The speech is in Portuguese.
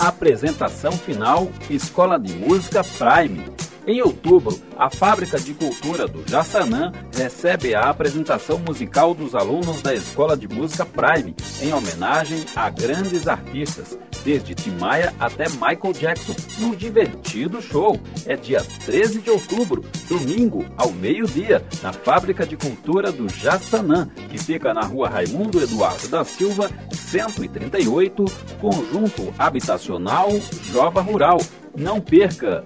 Apresentação final Escola de Música Prime. Em outubro, a Fábrica de Cultura do Jaçanã recebe a apresentação musical dos alunos da Escola de Música Prime, em homenagem a grandes artistas, desde Tim Maia até Michael Jackson, num divertido show. É dia 13 de outubro, domingo, ao meio-dia, na Fábrica de Cultura do Jaçanã, que fica na rua Raimundo Eduardo da Silva, 138, Conjunto Habitacional Jova Rural. Não perca!